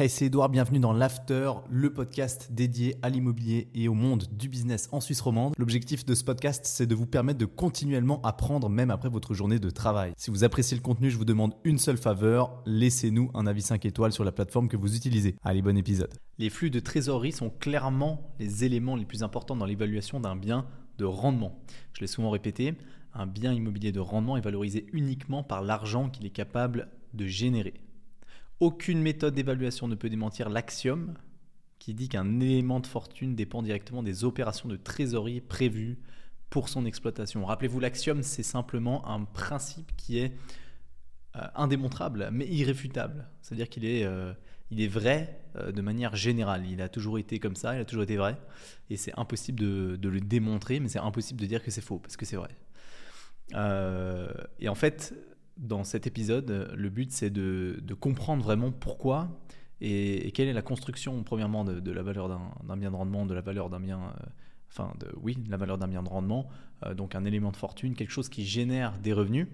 Hey, c'est Edouard, bienvenue dans l'After, le podcast dédié à l'immobilier et au monde du business en Suisse romande. L'objectif de ce podcast, c'est de vous permettre de continuellement apprendre même après votre journée de travail. Si vous appréciez le contenu, je vous demande une seule faveur, laissez-nous un avis 5 étoiles sur la plateforme que vous utilisez. Allez, bon épisode. Les flux de trésorerie sont clairement les éléments les plus importants dans l'évaluation d'un bien de rendement. Je l'ai souvent répété, un bien immobilier de rendement est valorisé uniquement par l'argent qu'il est capable de générer. Aucune méthode d'évaluation ne peut démentir l'axiome qui dit qu'un élément de fortune dépend directement des opérations de trésorerie prévues pour son exploitation. Rappelez-vous, l'axiome, c'est simplement un principe qui est euh, indémontrable, mais irréfutable. C'est-à-dire qu'il est, euh, il est vrai euh, de manière générale. Il a toujours été comme ça, il a toujours été vrai. Et c'est impossible de, de, le démontrer, mais c'est impossible de dire que c'est faux, parce que c'est vrai. et en fait, dans cet épisode, le but c'est de, comprendre vraiment pourquoi et, quelle est la construction, premièrement, de, la valeur d'un bien de rendement, de la valeur d'un bien. Euh, enfin, oui, la valeur d'un bien de rendement, euh, donc un élément de fortune, quelque chose qui génère des revenus,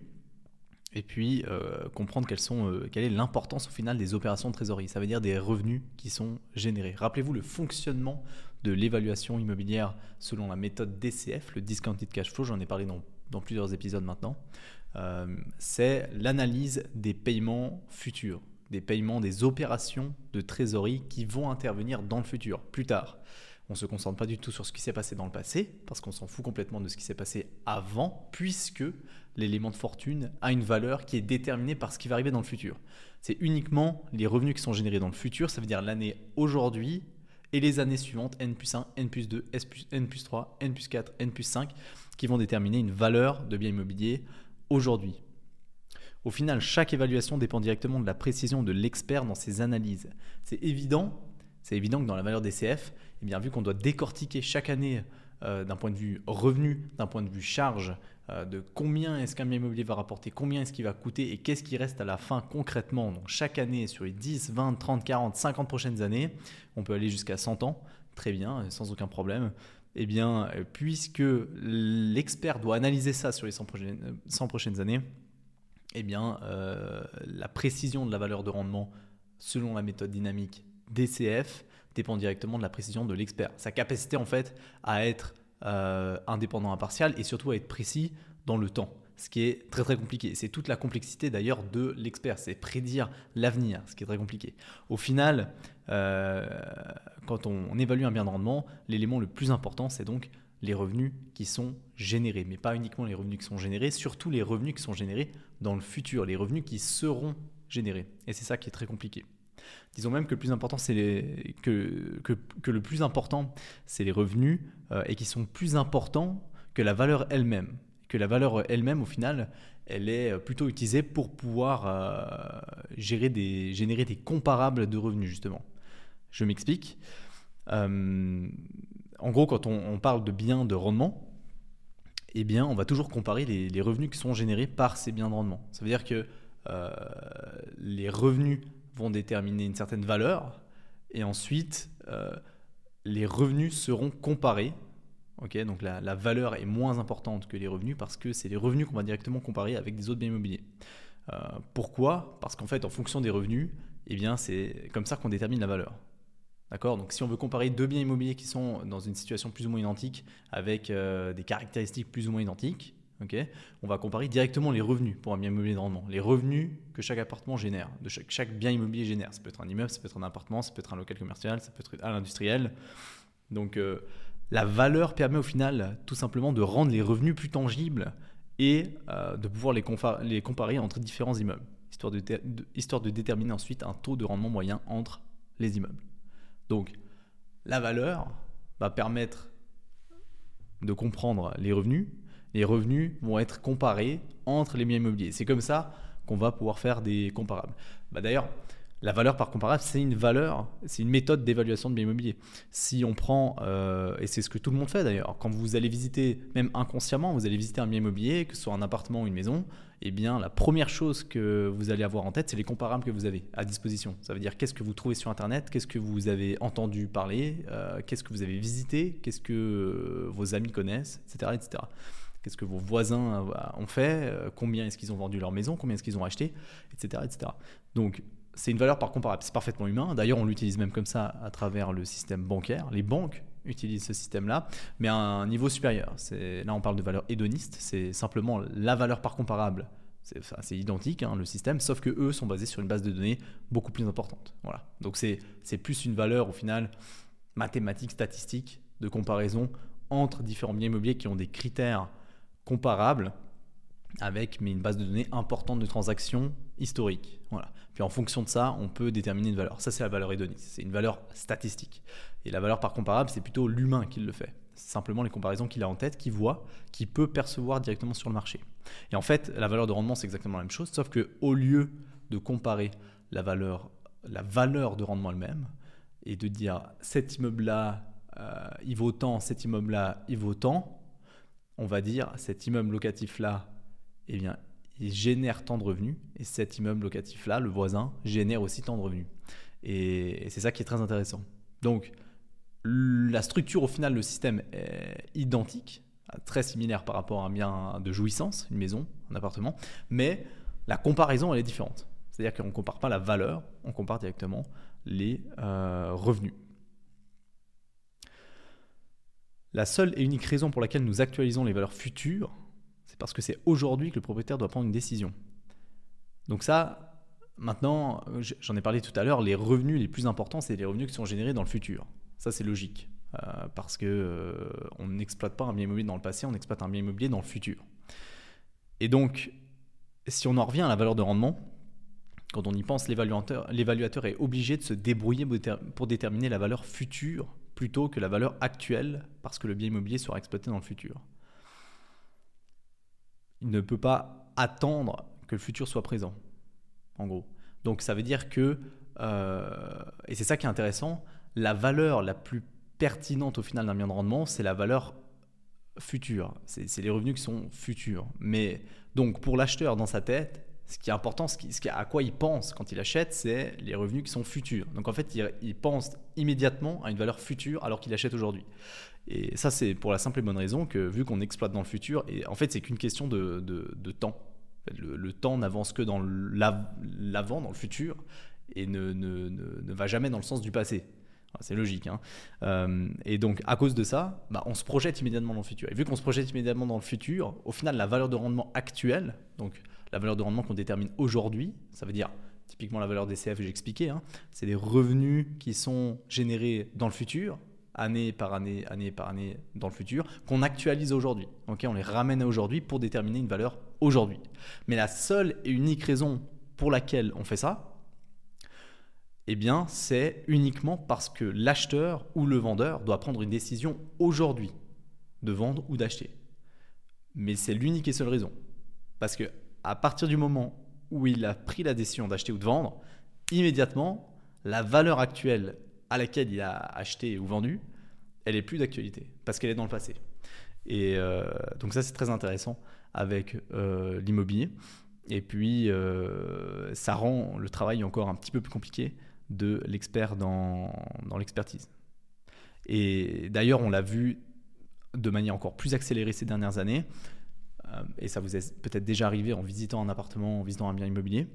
et puis euh, comprendre quelle est l'importance au final des opérations de trésorerie. Ça veut dire des revenus qui sont générés. Rappelez-vous le fonctionnement de l'évaluation immobilière selon la méthode DCF, le Discounted Cash Flow, j'en ai parlé dans plusieurs épisodes maintenant. Euh, c'est l'analyse des paiements futurs, des paiements des opérations de trésorerie qui vont intervenir dans le futur, plus tard. On ne se concentre pas du tout sur ce qui s'est passé dans le passé, parce qu'on s'en fout complètement de ce qui s'est passé avant, puisque l'élément de fortune a une valeur qui est déterminée par ce qui va arriver dans le futur. C'est uniquement les revenus qui sont générés dans le futur, ça veut dire l'année aujourd'hui et les années suivantes, N plus 1, N plus 2, N plus 3, N plus 4, N plus 5, qui vont déterminer une valeur de bien immobilier aujourd'hui. Au final, chaque évaluation dépend directement de la précision de l'expert dans ses analyses. C'est évident, que dans la valeur DCF, eh bien, vu qu'on doit décortiquer chaque année euh, d'un point de vue revenu, d'un point de vue charge, euh, de combien est-ce qu'un bien immobilier va rapporter, combien est-ce qu'il va coûter et qu'est-ce qui reste à la fin concrètement. Donc chaque année sur les 10, 20, 30, 40, 50 prochaines années, on peut aller jusqu'à 100 ans, très bien, sans aucun problème eh bien, euh, puisque l'expert doit analyser ça sur les 100 prochaines, 100 prochaines années, eh bien, euh, la précision de la valeur de rendement selon la méthode dynamique DCF dépend directement de la précision de l'expert. Sa capacité, en fait, à être euh, indépendant impartial et surtout à être précis dans le temps ce qui est très très compliqué. C'est toute la complexité d'ailleurs de l'expert, c'est prédire l'avenir, ce qui est très compliqué. Au final, euh, quand on, évalue un bien de rendement, l'élément le plus important, c'est donc les revenus qui sont générés, mais pas uniquement les revenus qui sont générés, surtout les revenus qui sont générés dans le futur, les revenus qui seront générés. Et c'est ça qui est très compliqué. Disons même que le plus important, c'est les, que, le plus important, c'est les revenus euh, et qui sont plus importants que la valeur elle-même que la valeur elle-même, au final, elle est plutôt utilisée pour pouvoir euh, gérer des, générer des comparables de revenus, justement. Je m'explique. Euh, en gros, quand on, parle de biens de rendement, eh on va toujours comparer les, revenus qui sont générés par ces biens de rendement. Ça veut dire que euh, les revenus vont déterminer une certaine valeur, et ensuite, les revenus seront comparés donc la, valeur est moins importante que les revenus parce que c'est les revenus qu'on va directement comparer avec des autres biens immobiliers. Euh, pourquoi? Parce qu'en fait, en fonction des revenus, eh bien, c'est comme ça qu'on détermine la valeur. Donc si on veut comparer deux biens immobiliers qui sont dans une situation plus ou moins identique avec euh, des caractéristiques plus ou moins identiques, on va comparer directement les revenus pour un bien immobilier de rendement. Les revenus que chaque appartement génère, de chaque, bien immobilier génère. Ça peut être un immeuble, ça peut être un appartement, ça peut être un local commercial, ça peut être à l'industriel. Donc euh, la valeur permet au final tout simplement de rendre les revenus plus tangibles et euh, de pouvoir les, comparer entre différents immeubles, histoire de déterminer ensuite un taux de rendement moyen entre les immeubles. Donc la valeur va permettre de comprendre les revenus. Les revenus vont être comparés entre les biens immobiliers. C'est comme ça qu'on va pouvoir faire des comparables. Bah, d'ailleurs, la valeur par comparable, c'est une valeur, c'est une méthode d'évaluation de bien immobilier. Si on prend, euh, et c'est ce que tout le monde fait d'ailleurs, quand vous allez visiter, même inconsciemment, vous allez visiter un bien immobilier, que ce soit un appartement ou une maison, eh bien la première chose que vous allez avoir en tête, c'est les comparables que vous avez à disposition. Ça veut dire qu'est-ce que vous trouvez sur Internet, qu'est-ce que vous avez entendu parler, euh, qu'est-ce que vous avez visité, qu'est-ce que euh, vos amis connaissent, etc. etc. Qu'est-ce que vos voisins ont fait, combien est-ce qu'ils ont vendu leur maison, combien est-ce qu'ils ont acheté, etc. etc. Donc c'est une valeur par comparable. C'est parfaitement humain. D'ailleurs, on l'utilise même comme ça à travers le système bancaire. Les banques utilisent ce système-là, mais à un niveau supérieur. Là, on parle de valeur hédoniste. C'est simplement la valeur par comparable. C'est identique, hein, le système, sauf que eux sont basés sur une base de données beaucoup plus importante. Voilà. Donc, c'est plus une valeur, au final, mathématique, statistique, de comparaison entre différents biens immobiliers qui ont des critères comparables avec mais une base de données importante de transactions historiques. Voilà. Puis en fonction de ça, on peut déterminer une valeur. Ça, c'est la valeur hédoniste. C'est une valeur statistique. Et la valeur par comparable, c'est plutôt l'humain qui le fait. C'est simplement les comparaisons qu'il a en tête, qu'il voit, qu'il peut percevoir directement sur le marché. Et en fait, la valeur de rendement, c'est exactement la même chose, sauf que au lieu de comparer la valeur, la valeur de rendement elle-même et de dire cet immeuble-là, euh, il vaut tant, cet immeuble-là, il vaut tant, on va dire cet immeuble locatif-là, eh bien, il génère tant de revenus et cet immeuble locatif-là, le voisin, génère aussi tant de revenus. Et, c'est ça qui est très intéressant. Donc, la structure, au final, le système est identique, très similaire par rapport à un bien de jouissance, une maison, un appartement, mais la comparaison, elle est différente. C'est-à-dire qu'on ne compare pas la valeur, on compare directement les euh, revenus. La seule et unique raison pour laquelle nous actualisons les valeurs futures, c'est parce que c'est aujourd'hui que le propriétaire doit prendre une décision. Donc ça, maintenant, j'en ai parlé tout à l'heure, les revenus les plus importants, c'est les revenus qui sont générés dans le futur. Ça, c'est logique. Euh, parce que euh, n'exploite pas un bien immobilier dans le passé, on exploite un bien immobilier dans le futur. Et donc, si on en revient à la valeur de rendement, quand on y pense, l'évaluateur est obligé de se débrouiller pour déterminer la valeur future plutôt que la valeur actuelle, parce que le bien immobilier sera exploité dans le futur il ne peut pas attendre que le futur soit présent, en gros. Donc ça veut dire que, euh, et c'est ça qui est intéressant, la valeur la plus pertinente au final d'un bien de rendement, c'est la valeur future. C'est les revenus qui sont futurs. Mais donc pour l'acheteur dans sa tête, ce qui est important, ce, qui, à quoi il pense quand il achète, c'est les revenus qui sont futurs. Donc en fait, il, il pense immédiatement à une valeur future alors qu'il achète aujourd'hui. Et ça, c'est pour la simple et bonne raison que vu qu'on exploite dans le futur, et en fait, c'est qu'une question de, de, temps. Le, temps n'avance que dans l'avant, dans le futur, et ne, ne, ne, va jamais dans le sens du passé. C'est logique. Hein. Euh, et donc, à cause de ça, bah, on se projette immédiatement dans le futur. Et vu qu'on se projette immédiatement dans le futur, au final, la valeur de rendement actuelle, donc la valeur de rendement qu'on détermine aujourd'hui, ça veut dire typiquement la valeur des CF, j'ai expliqué, hein, c'est des revenus qui sont générés dans le futur, année par année, année par année dans le futur, qu'on actualise aujourd'hui. on les ramène à aujourd'hui pour déterminer une valeur aujourd'hui. Mais la seule et unique raison pour laquelle on fait ça, eh bien, c'est uniquement parce que l'acheteur ou le vendeur doit prendre une décision aujourd'hui de vendre ou d'acheter. Mais c'est l'unique et seule raison. Parce que à partir du moment où il a pris la décision d'acheter ou de vendre, immédiatement, la valeur actuelle à laquelle il a acheté ou vendu, elle est plus d'actualité parce qu'elle est dans le passé. Et euh, donc ça c'est très intéressant avec euh, l'immobilier. Et puis euh, ça rend le travail encore un petit peu plus compliqué de l'expert dans, dans l'expertise. Et d'ailleurs on l'a vu de manière encore plus accélérée ces dernières années. et ça vous est peut-être déjà arrivé en visitant un appartement, en visitant un bien immobilier.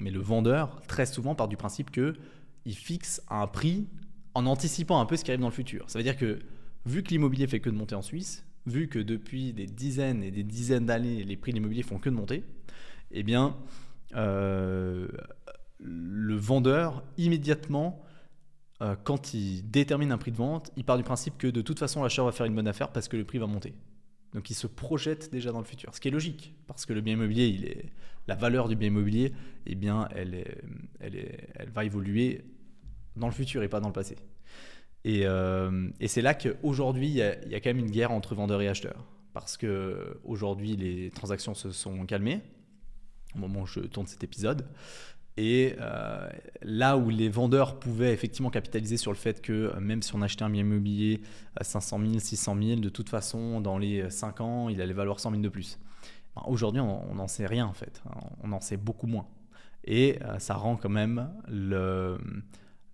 Mais le vendeur, très souvent, part du principe que il fixe un prix en anticipant un peu ce qui arrive dans le futur. Ça veut dire que vu que l'immobilier fait que de monter en Suisse, vu que depuis des dizaines et des dizaines d'années, les prix de l'immobilier font que de monter, eh bien, euh, le vendeur, immédiatement, euh, quand il détermine un prix de vente, il part du principe que de toute façon, l'acheteur va faire une bonne affaire parce que le prix va monter. Donc il se projette déjà dans le futur, ce qui est logique, parce que le bien immobilier, il est, la valeur du bien immobilier, eh bien, elle, elle, elle va évoluer dans le futur et pas dans le passé. Et, euh, et c'est là qu'aujourd'hui, il y, a, quand même une guerre entre vendeurs et acheteurs. Parce qu'aujourd'hui, les transactions se sont calmées au moment où je tourne cet épisode. Et euh, là où les vendeurs pouvaient effectivement capitaliser sur le fait que même si on achetait un bien immobilier à 500 000, 600 000, de toute façon, dans les 5 ans, il allait valoir 100 000 de plus. Ben, aujourd'hui, on n'en sait rien en fait. On en sait beaucoup moins. Et euh, ça rend quand même le,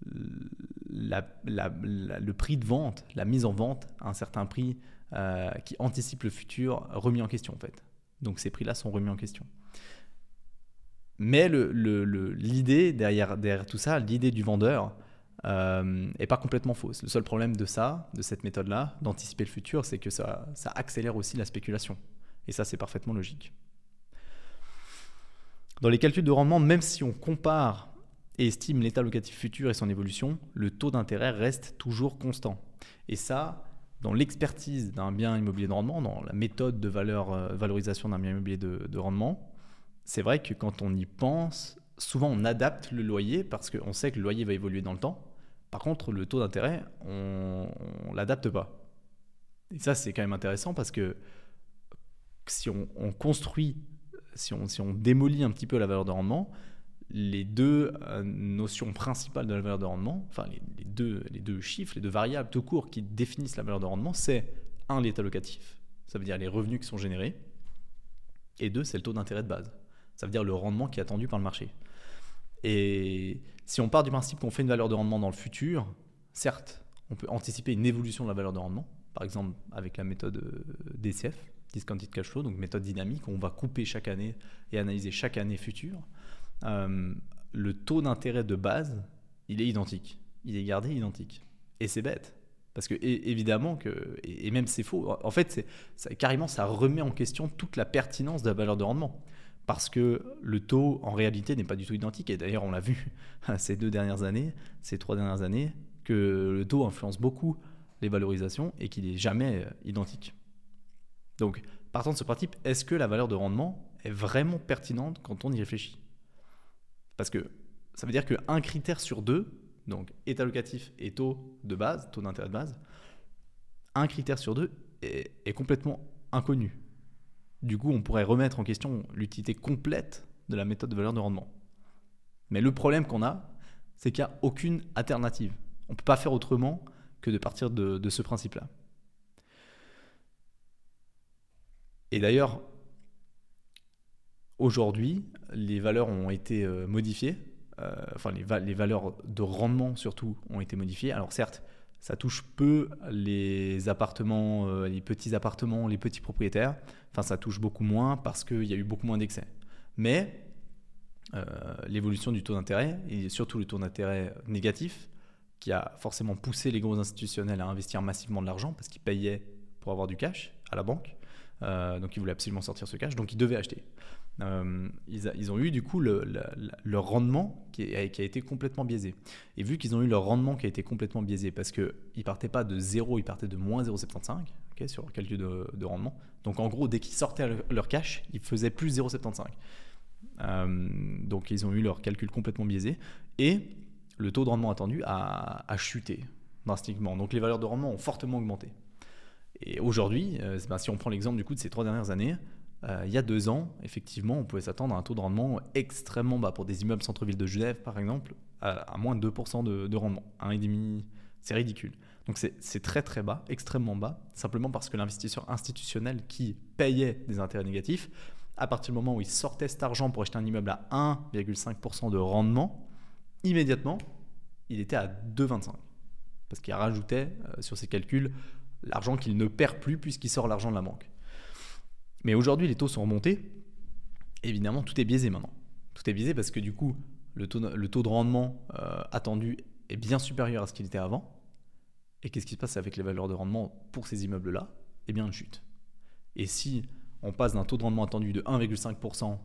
le prix de vente, la mise en vente à un certain prix euh, qui anticipe le futur remis en question en fait. Donc ces prix-là sont remis en question. mais l'idée derrière, tout ça, l'idée du vendeur, euh, pas complètement fausse. Le seul problème de ça, de cette méthode-là, d'anticiper le futur, c'est que ça accélère aussi la spéculation. Et ça, c'est parfaitement logique. Dans les calculs de rendement, même si on compare et estime l'état locatif futur et son évolution, le taux d'intérêt reste toujours constant. Et ça, dans l'expertise d'un bien immobilier de rendement, dans la méthode de euh, valorisation d'un bien immobilier de, de rendement, c'est vrai que quand on y pense, souvent on adapte le loyer parce qu'on sait que le loyer va évoluer dans le temps. Par contre, le taux d'intérêt, on ne l'adapte pas. Et ça, c'est quand même intéressant parce que si on, construit, si on, si on, démolit un petit peu la valeur de rendement, les deux euh, notions principales de la valeur de rendement, enfin les, deux, les deux chiffres, les deux variables tout court qui définissent la valeur de rendement, c'est un, l'état locatif, ça veut dire les revenus qui sont générés, et deux, c'est le taux d'intérêt de base, ça veut dire le rendement qui est attendu par le marché. Et si on part du principe qu'on fait une valeur de rendement dans le futur, certes, on peut anticiper une évolution de la valeur de rendement, par exemple avec la méthode euh, DCF, Discounted Cash Flow, donc méthode dynamique, où on va couper chaque année et analyser chaque année future. Euh, le taux d'intérêt de base, il est identique. Il est gardé identique. Et c'est bête. Parce que évidemment que, et même c'est faux, en fait, c'est, carrément, ça remet en question toute la pertinence de la valeur de rendement parce que le taux en réalité n'est pas du tout identique. Et d'ailleurs, on l'a vu ces deux dernières années, ces trois dernières années, que le taux influence beaucoup les valorisations et qu'il n'est jamais euh, identique. Donc, partant de ce principe, est-ce que la valeur de rendement est vraiment pertinente quand on y réfléchit? Parce que ça veut dire qu'un critère sur deux, donc état locatif et taux de base, taux d'intérêt de base, un critère sur deux est, complètement inconnu. Du coup, on pourrait remettre en question l'utilité complète de la méthode de valeur de rendement. Mais le problème qu'on a, c'est qu'il n'y a aucune alternative. On ne peut pas faire autrement que de partir de, ce principe-là. Et d'ailleurs, aujourd'hui, les valeurs ont été euh, modifiées. Euh, enfin, les, les, valeurs de rendement surtout ont été modifiées. Alors certes, ça touche peu les appartements, euh, les petits appartements, les petits propriétaires. Enfin, ça touche beaucoup moins parce qu'il y a eu beaucoup moins d'excès. Mais l'évolution du taux d'intérêt, et surtout le taux d'intérêt négatif, qui a forcément poussé les gros institutionnels à investir massivement de l'argent parce qu'ils payaient pour avoir du cash à la banque. Euh, donc ils voulaient absolument sortir ce cash, donc ils devaient acheter. Euh, ils, ont eu du coup le, leur rendement qui, a, été complètement biaisé. Et vu qu'ils ont eu leur rendement qui a été complètement biaisé, parce qu'ils ne partaient pas de 0, ils partaient de moins 0,75 sur le calcul de, rendement. Donc en gros, dès qu'ils sortaient leur cash, ils faisaient plus 0,75. Euh, donc ils ont eu leur calcul complètement biaisé. Et le taux de rendement attendu a, a chuté drastiquement. Donc les valeurs de rendement ont fortement augmenté. Et aujourd'hui, euh, si on prend l'exemple du coup de ces trois dernières années, euh, il y a deux ans, effectivement, on pouvait s'attendre à un taux de rendement extrêmement bas pour des immeubles centre-ville de Genève, par exemple, à, moins de 2% de, de rendement. 1,5%, c'est ridicule. Donc c'est très très bas, extrêmement bas, simplement parce que l'investisseur institutionnel qui payait des intérêts négatifs, à partir du moment où il sortait cet argent pour acheter un immeuble à 1,5% de rendement, immédiatement, il était à 2,25%. Parce qu'il rajoutait euh, sur ses calculs l'argent qu'il ne perd plus puisqu'il sort l'argent de la banque. Mais aujourd'hui, les taux sont remontés. Évidemment, tout est biaisé maintenant. Tout est biaisé parce que du coup, le taux, de rendement euh, attendu est bien supérieur à ce qu'il était avant. Et qu'est-ce qui se passe avec les valeurs de rendement pour ces immeubles-là? Eh bien, une chute. Et si on passe d'un taux de rendement attendu de 1,5%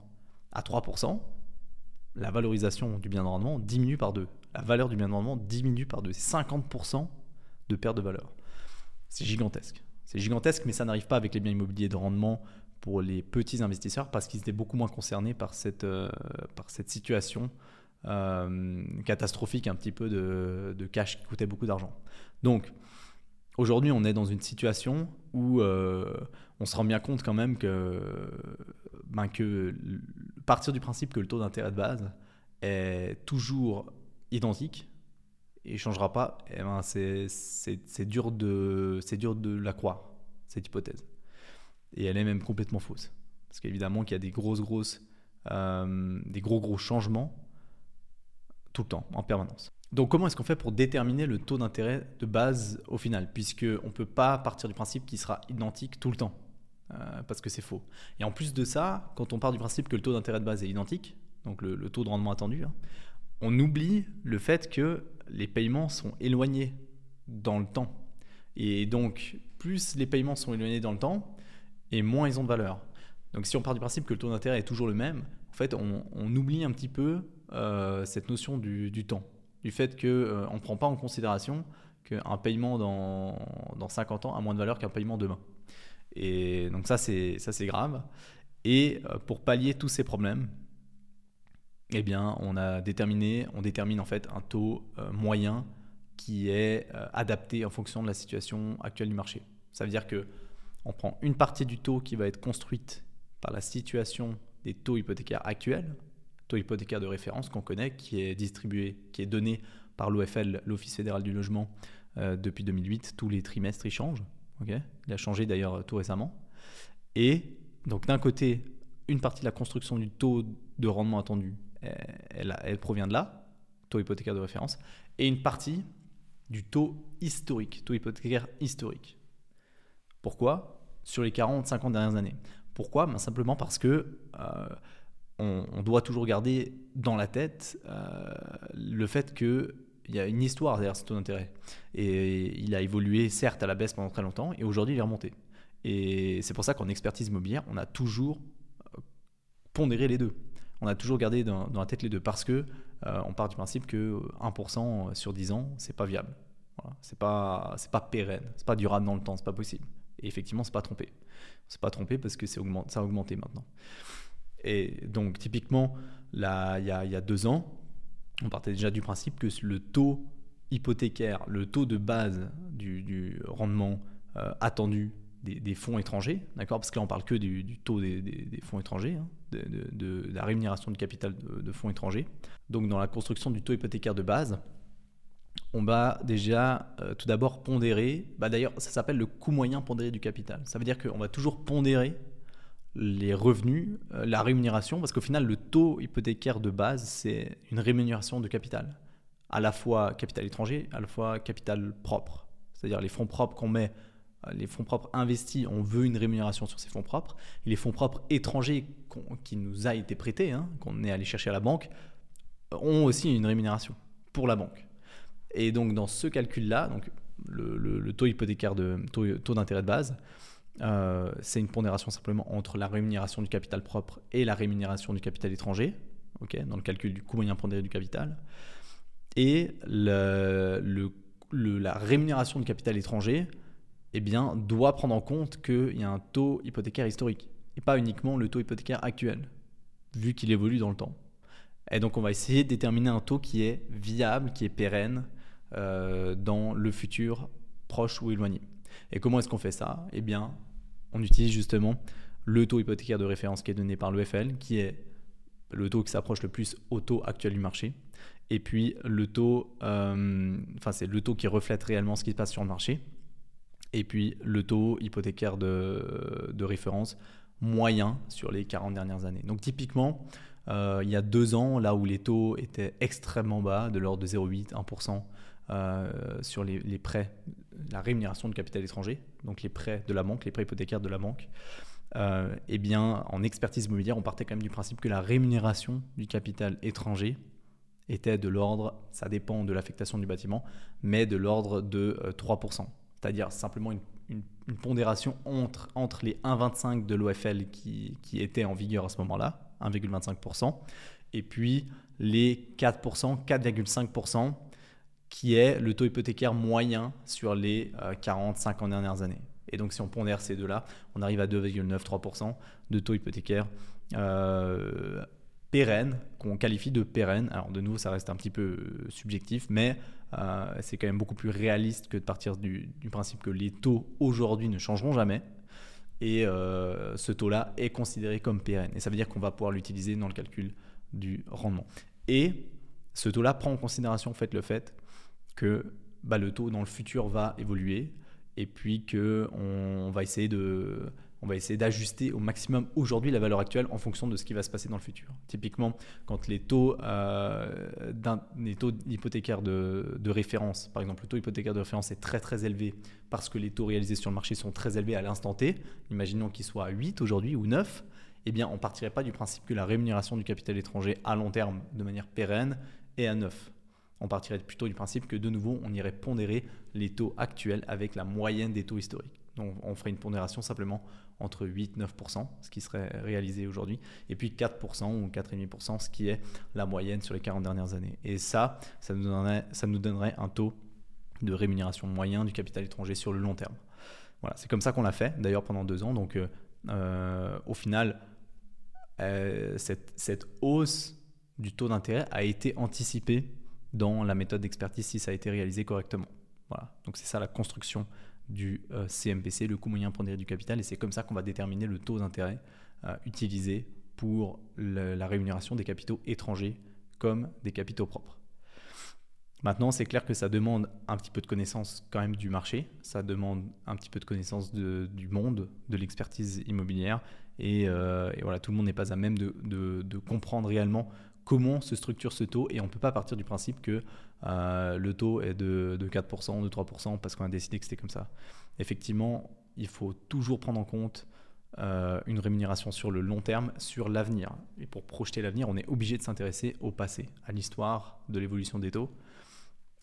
à 3%, la valorisation du bien de rendement diminue par deux. La valeur du bien de rendement diminue par deux. C'est 50% de perte de valeur. C'est gigantesque. C'est gigantesque, mais ça n'arrive pas avec les biens immobiliers de rendement pour les petits investisseurs parce qu'ils étaient beaucoup moins concernés par cette, euh, situation euh, catastrophique un petit peu de, de, cash qui coûtait beaucoup d'argent. Donc aujourd'hui on est dans une situation où euh, on se rend bien compte quand même que, ben, que partir du principe que le taux d'intérêt de base est toujours identique et changera pas, eh ben c'est dur, de, dur de la croire, cette hypothèse. Et elle est même complètement fausse. Parce qu'évidemment qu'il y a des grosses, grosses, euh, des gros, gros changements tout le temps, en permanence. Donc comment est-ce qu'on fait pour déterminer le taux d'intérêt de base au final? Puisqu'on ne peut pas partir du principe qu'il sera identique tout le temps. Euh, parce que c'est faux. Et en plus de ça, quand on part du principe que le taux d'intérêt de base est identique, donc le, taux de rendement attendu, hein, on oublie le fait que les paiements sont éloignés dans le temps. Et donc, plus les paiements sont éloignés dans le temps, et moins ils ont de valeur. Donc si on part du principe que le taux d'intérêt est toujours le même, en fait, on, oublie un petit peu euh, cette notion du, temps, du fait qu'on euh, ne prend pas en considération qu'un paiement dans, dans 50 ans a moins de valeur qu'un paiement demain. Et donc ça, c'est grave. Et euh, pour pallier tous ces problèmes, eh bien, on a déterminé, on détermine en fait un taux moyen qui est adapté en fonction de la situation actuelle du marché. Ça veut dire que on prend une partie du taux qui va être construite par la situation des taux hypothécaires actuels, taux hypothécaire de référence qu'on connaît, qui est distribué, qui est donné par l'OFL, l'Office fédéral du logement, euh, depuis 2008. Tous les trimestres, il change. il a changé d'ailleurs tout récemment. Et donc d'un côté, une partie de la construction du taux de rendement attendu, elle, elle provient de là, taux hypothécaire de référence, et une partie du taux historique, taux hypothécaire historique. Pourquoi? Sur les 40-50 dernières années. Pourquoi? Ben, Simplement parce que euh, on, doit toujours garder dans la tête euh, le fait qu'il y a une histoire derrière ce taux d'intérêt. Et il a évolué certes à la baisse pendant très longtemps et aujourd'hui il est remonté. Et c'est pour ça qu'en expertise immobilière, on a toujours euh, pondéré les deux. On a toujours gardé dans, la tête les deux parce que on part du principe que 1% sur 10 ans, c'est pas viable. Voilà. C'est pas, c'est pas pérenne, c'est pas durable dans le temps, c'est pas possible. Et effectivement, c'est pas trompé. C'est pas trompé parce que c'est ça a augmenté maintenant. Et donc, typiquement, il y a, deux ans, on partait déjà du principe que le taux hypothécaire, le taux de base du, rendement euh, attendu des, fonds étrangers, d'accord? Parce que là, on parle que du, taux des, fonds étrangers, hein, de, la rémunération du capital de, fonds étrangers. Donc, dans la construction du taux hypothécaire de base, on va déjà euh, tout d'abord pondérer, bah d'ailleurs ça s'appelle le coût moyen pondéré du capital. Ça veut dire qu'on va toujours pondérer les revenus, euh, la rémunération, parce qu'au final le taux hypothécaire de base c'est une rémunération de capital, à la fois capital étranger, à la fois capital propre. C'est-à-dire les fonds propres qu'on met, les fonds propres investis, on veut une rémunération sur ces fonds propres, les fonds propres étrangers qui nous a été prêtés, hein, qu'on est allé chercher à la banque, ont aussi une rémunération pour la banque. Et donc dans ce calcul-là, donc le, taux hypothécaire de taux, d'intérêt de base, euh, c'est une pondération simplement entre la rémunération du capital propre et la rémunération du capital étranger, ok, dans le calcul du coût moyen pondéré du capital. Et la rémunération du capital étranger eh bien, doit prendre en compte qu'il y a un taux hypothécaire historique et pas uniquement le taux hypothécaire actuel, vu qu'il évolue dans le temps. Et donc on va essayer de déterminer un taux qui est viable, qui est pérenne, euh, dans le futur proche ou éloigné. Et comment est-ce qu'on fait ça? Eh bien, on utilise justement le taux hypothécaire de référence qui est donné par l'EFL, qui est le taux qui s'approche le plus au taux actuel du marché. Et puis le taux, euh, enfin c'est le taux qui reflète réellement ce qui se passe sur le marché. Et puis le taux hypothécaire de, référence moyen sur les 40 dernières années. Donc typiquement, euh, il y a deux ans, là où les taux étaient extrêmement bas, de l'ordre de 0,8, 1%, euh, sur les, prêts, la rémunération de capital étranger, donc les prêts de la banque, les prêts hypothécaires de la banque, euh, eh bien, en expertise immobilière, on partait quand même du principe que la rémunération du capital étranger était de l'ordre, ça dépend de l'affectation du bâtiment, mais de l'ordre de 3%. C'est-à-dire simplement une, pondération entre, entre les 1,25 de l'OFL qui, qui était en vigueur à ce moment-là, 1,25%, et puis les 4%, 4,5% qui est le taux hypothécaire moyen sur les 40-50 euh, dernières années. Et donc si on pondère ces deux-là, on arrive à 2,93% de taux hypothécaire euh, pérenne, qu'on qualifie de pérenne. Alors de nouveau, ça reste un petit peu euh, subjectif, mais euh, c'est quand même beaucoup plus réaliste que de partir du, principe que les taux aujourd'hui ne changeront jamais. Et ce taux-là est considéré comme pérenne. Et ça veut dire qu'on va pouvoir l'utiliser dans le calcul du rendement. Et ce taux-là prend en considération le fait que bah, le taux dans le futur va évoluer et puis que on, va essayer de on va essayer d'ajuster au maximum aujourd'hui la valeur actuelle en fonction de ce qui va se passer dans le futur. Typiquement, quand les taux, euh, hypothécaires de, référence, par exemple le taux hypothécaire de référence est très très élevé parce que les taux réalisés sur le marché sont très élevés à l'instant T, imaginons qu'il soit à 8 aujourd'hui ou 9, eh bien, on partirait pas du principe que la rémunération du capital étranger à long terme, de manière pérenne, est à neuf. On partirait plutôt du principe que de nouveau, on irait pondérer les taux actuels avec la moyenne des taux historiques. Donc, on ferait une pondération simplement entre 8-9%, ce qui serait réalisé aujourd'hui, et puis 4% ou 4,5%, ce qui est la moyenne sur les 40 dernières années. Et ça, ça nous donnerait, un taux de rémunération moyen du capital étranger sur le long terme. Voilà, c'est comme ça qu'on l'a fait, d'ailleurs pendant deux ans. Donc, euh, euh, au final, euh, cette, cette, hausse du taux d'intérêt a été anticipée dans la méthode d'expertise si ça a été réalisé correctement. Voilà, donc c'est ça la construction du CMPC, le coût moyen pondéré du capital, et c'est comme ça qu'on va déterminer le taux d'intérêt utilisé pour la rémunération des capitaux étrangers comme des capitaux propres. Maintenant, c'est clair que ça demande un petit peu de connaissance quand même du marché, ça demande un petit peu de connaissance du monde, de l'expertise immobilière, euh, et, voilà, tout le monde n'est pas à même de, comprendre réellement comment se structure ce taux, et on ne peut pas partir du principe que euh, le taux est de, 4%, de 3%, parce qu'on a décidé que c'était comme ça. Effectivement, il faut toujours prendre en compte euh, une rémunération sur le long terme, sur l'avenir. Et pour projeter l'avenir, on est obligé de s'intéresser au passé, à l'histoire de l'évolution des taux.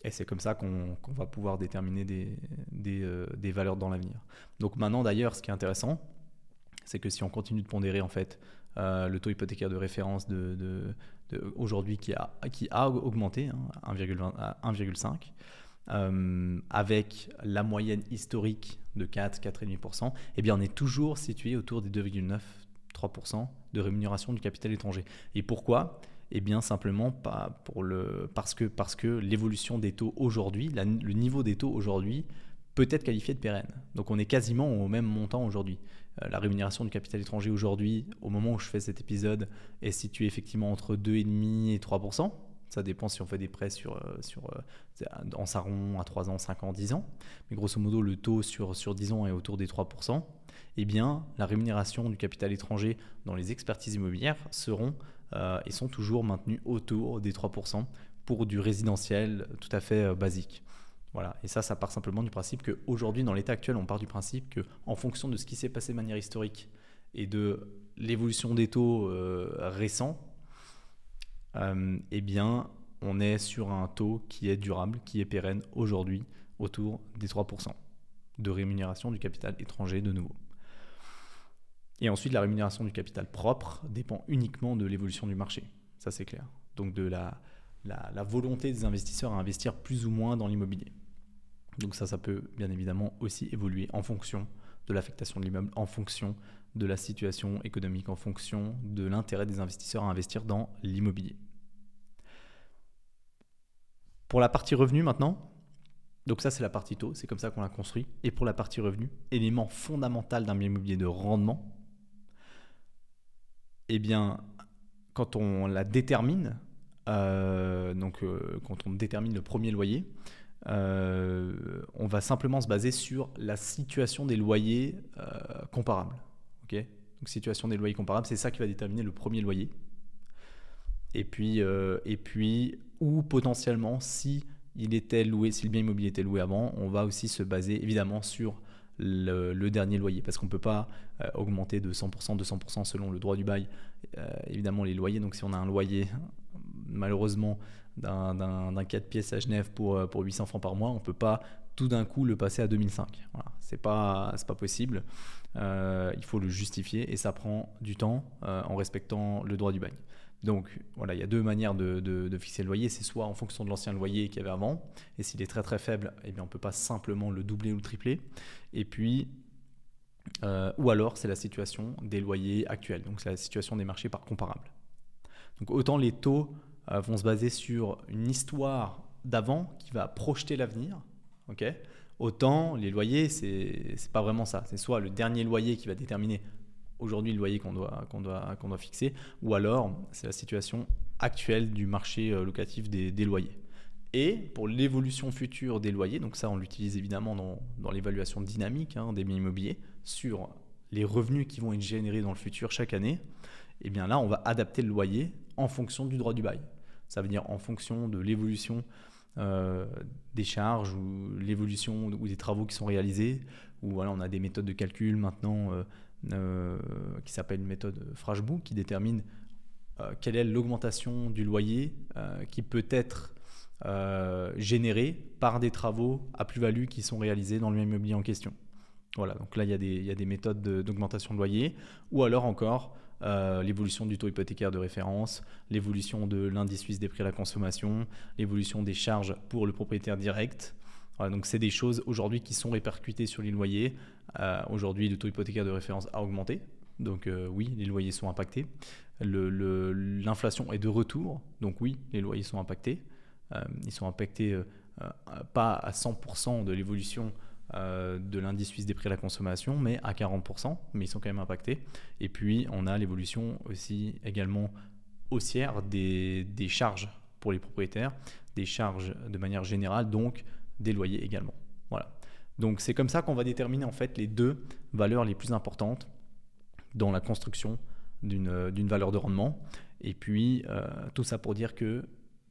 Et c'est comme ça qu'on va pouvoir déterminer des, euh, des, valeurs dans l'avenir. Donc maintenant d'ailleurs, ce qui est intéressant, c'est que si on continue de pondérer en fait le taux hypothécaire de référence de, aujourd'hui qui a, augmenté hein, 1,5, euh, avec la moyenne historique de 4, 4,5%, eh bien on est toujours situé autour des 2,9, 3% de rémunération du capital étranger. Et pourquoi? Eh bien simplement parce que l'évolution des taux aujourd'hui, le niveau des taux aujourd'hui peut être qualifié de pérenne. Donc on est quasiment au même montant aujourd'hui. Euh, la rémunération du capital étranger aujourd'hui, au moment où je fais cet épisode, est située effectivement entre 2,5 et 3% ça dépend si on fait des prêts sur, euh, euh, en sarron à 3 ans, 5 ans, 10 ans. Mais grosso modo, le taux sur, sur 10 ans est autour des 3%. Eh bien, la rémunération du capital étranger dans les expertises immobilières seront et sont toujours maintenus autour des 3% pour du résidentiel tout à fait basique. Voilà. Et ça, ça part simplement du principe qu'aujourd'hui, dans l'état actuel, on part du principe qu'en fonction de ce qui s'est passé de manière historique et de l'évolution des taux euh, récents, eh bien, on est sur un taux qui est durable, qui est pérenne aujourd'hui, autour des 3% de rémunération du capital étranger de nouveau. Et ensuite, la rémunération du capital propre dépend uniquement de l'évolution du marché. Ça, c'est clair. Donc, de la, volonté des investisseurs à investir plus ou moins dans l'immobilier. Donc, ça, ça peut bien évidemment aussi évoluer en fonction de l'affectation de l'immeuble, en fonction de la situation économique, en fonction de l'intérêt des investisseurs à investir dans l'immobilier. Pour la partie revenu maintenant, donc ça c'est la partie taux, c'est comme ça qu'on l'a construit. Et pour la partie revenu, élément fondamental d'un bien immobilier de rendement, eh bien, quand on la détermine, euh, donc euh, quand on détermine le premier loyer, euh, on va simplement se baser sur la situation des loyers comparables. ok? Donc situation des loyers comparables, c'est ça qui va déterminer le premier loyer. Et puis, et puis ou potentiellement, si il était loué, si le bien immobilier était loué avant, on va aussi se baser évidemment sur le, dernier loyer parce qu'on ne peut pas euh, augmenter de 100%, 200% selon le droit du bail, euh, évidemment les loyers. Donc si on a un loyer, malheureusement, d'un 4 pièces à Genève pour, euh, pour 800 francs par mois, on ne peut pas tout d'un coup le passer à 2005. Voilà. C'est pas, pas possible. il faut le justifier et ça prend du temps en respectant le droit du bail. Donc voilà, il y a deux manières de, fixer le loyer. C'est soit en fonction de l'ancien loyer qu'il y avait avant, et s'il est très très faible, eh bien, on ne peut pas simplement le doubler ou le tripler. Et puis, euh, ou alors c'est la situation des loyers actuels, donc c'est la situation des marchés par comparable. Donc autant les taux euh, vont se baser sur une histoire d'avant qui va projeter l'avenir, ok? Autant les loyers, c'est pas vraiment ça. C'est soit le dernier loyer qui va déterminer aujourd'hui le loyer qu'on doit, doit, doit fixer, ou alors c'est la situation actuelle du marché euh, locatif des, loyers. Et pour l'évolution future des loyers, donc ça on l'utilise évidemment dans, dans l'évaluation dynamique hein, des biens immobiliers, sur les revenus qui vont être générés dans le futur chaque année, et eh bien là on va adapter le loyer en fonction du droit du bail. Ça veut dire en fonction de l'évolution euh, des charges ou l'évolution ou des travaux qui sont réalisés, ou voilà, on a des méthodes de calcul maintenant. Euh, qui s'appelle une méthode Frashbook, qui détermine quelle est l'augmentation du loyer qui peut être générée par des travaux à plus-value qui sont réalisés dans le même immobilier en question. Voilà, donc là, il y a des, il y a des méthodes d'augmentation de loyer, ou alors encore euh, l'évolution du taux hypothécaire de référence, l'évolution de l'indice suisse des prix à la consommation, l'évolution des charges pour le propriétaire direct. donc c'est des choses aujourd'hui qui sont répercutées sur les loyers. Euh, aujourd'hui, le taux hypothécaire de référence a augmenté, donc euh, oui, les loyers sont impactés. L'inflation est de retour, donc oui, les loyers sont impactés. ils sont impactés pas à 100% de l'évolution euh, de l'indice suisse des prix à la consommation, mais à 40%, mais ils sont quand même impactés. Et puis, on a l'évolution aussi également haussière des, des, charges pour les propriétaires, des charges de manière générale, donc des loyers également. Voilà. Donc, c'est comme ça qu'on va déterminer en fait les deux valeurs les plus importantes dans la construction d'une valeur de rendement. Et puis, euh, tout ça pour dire que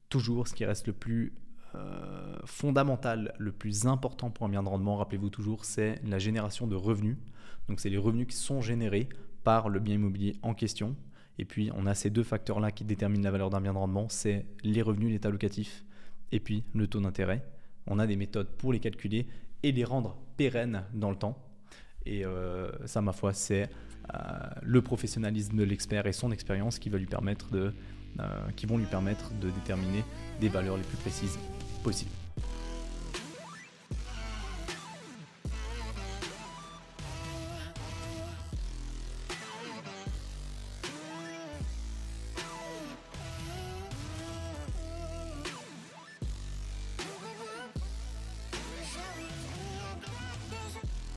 toujours, ce qui reste le plus euh, fondamental, le plus important pour un bien de rendement, rappelez-vous toujours, c'est la génération de revenus. Donc c'est les revenus qui sont générés par le bien immobilier en question. Et puis on a ces deux facteurs-là qui déterminent la valeur d'un bien de rendement, c'est les revenus, l'état locatif, et puis le taux d'intérêt. On a des méthodes pour les calculer et les rendre pérennes dans le temps. Et euh, ça, ma foi, c'est euh, le professionnalisme de l'expert et son expérience de, qui vont lui permettre de déterminer des valeurs les plus précises possible.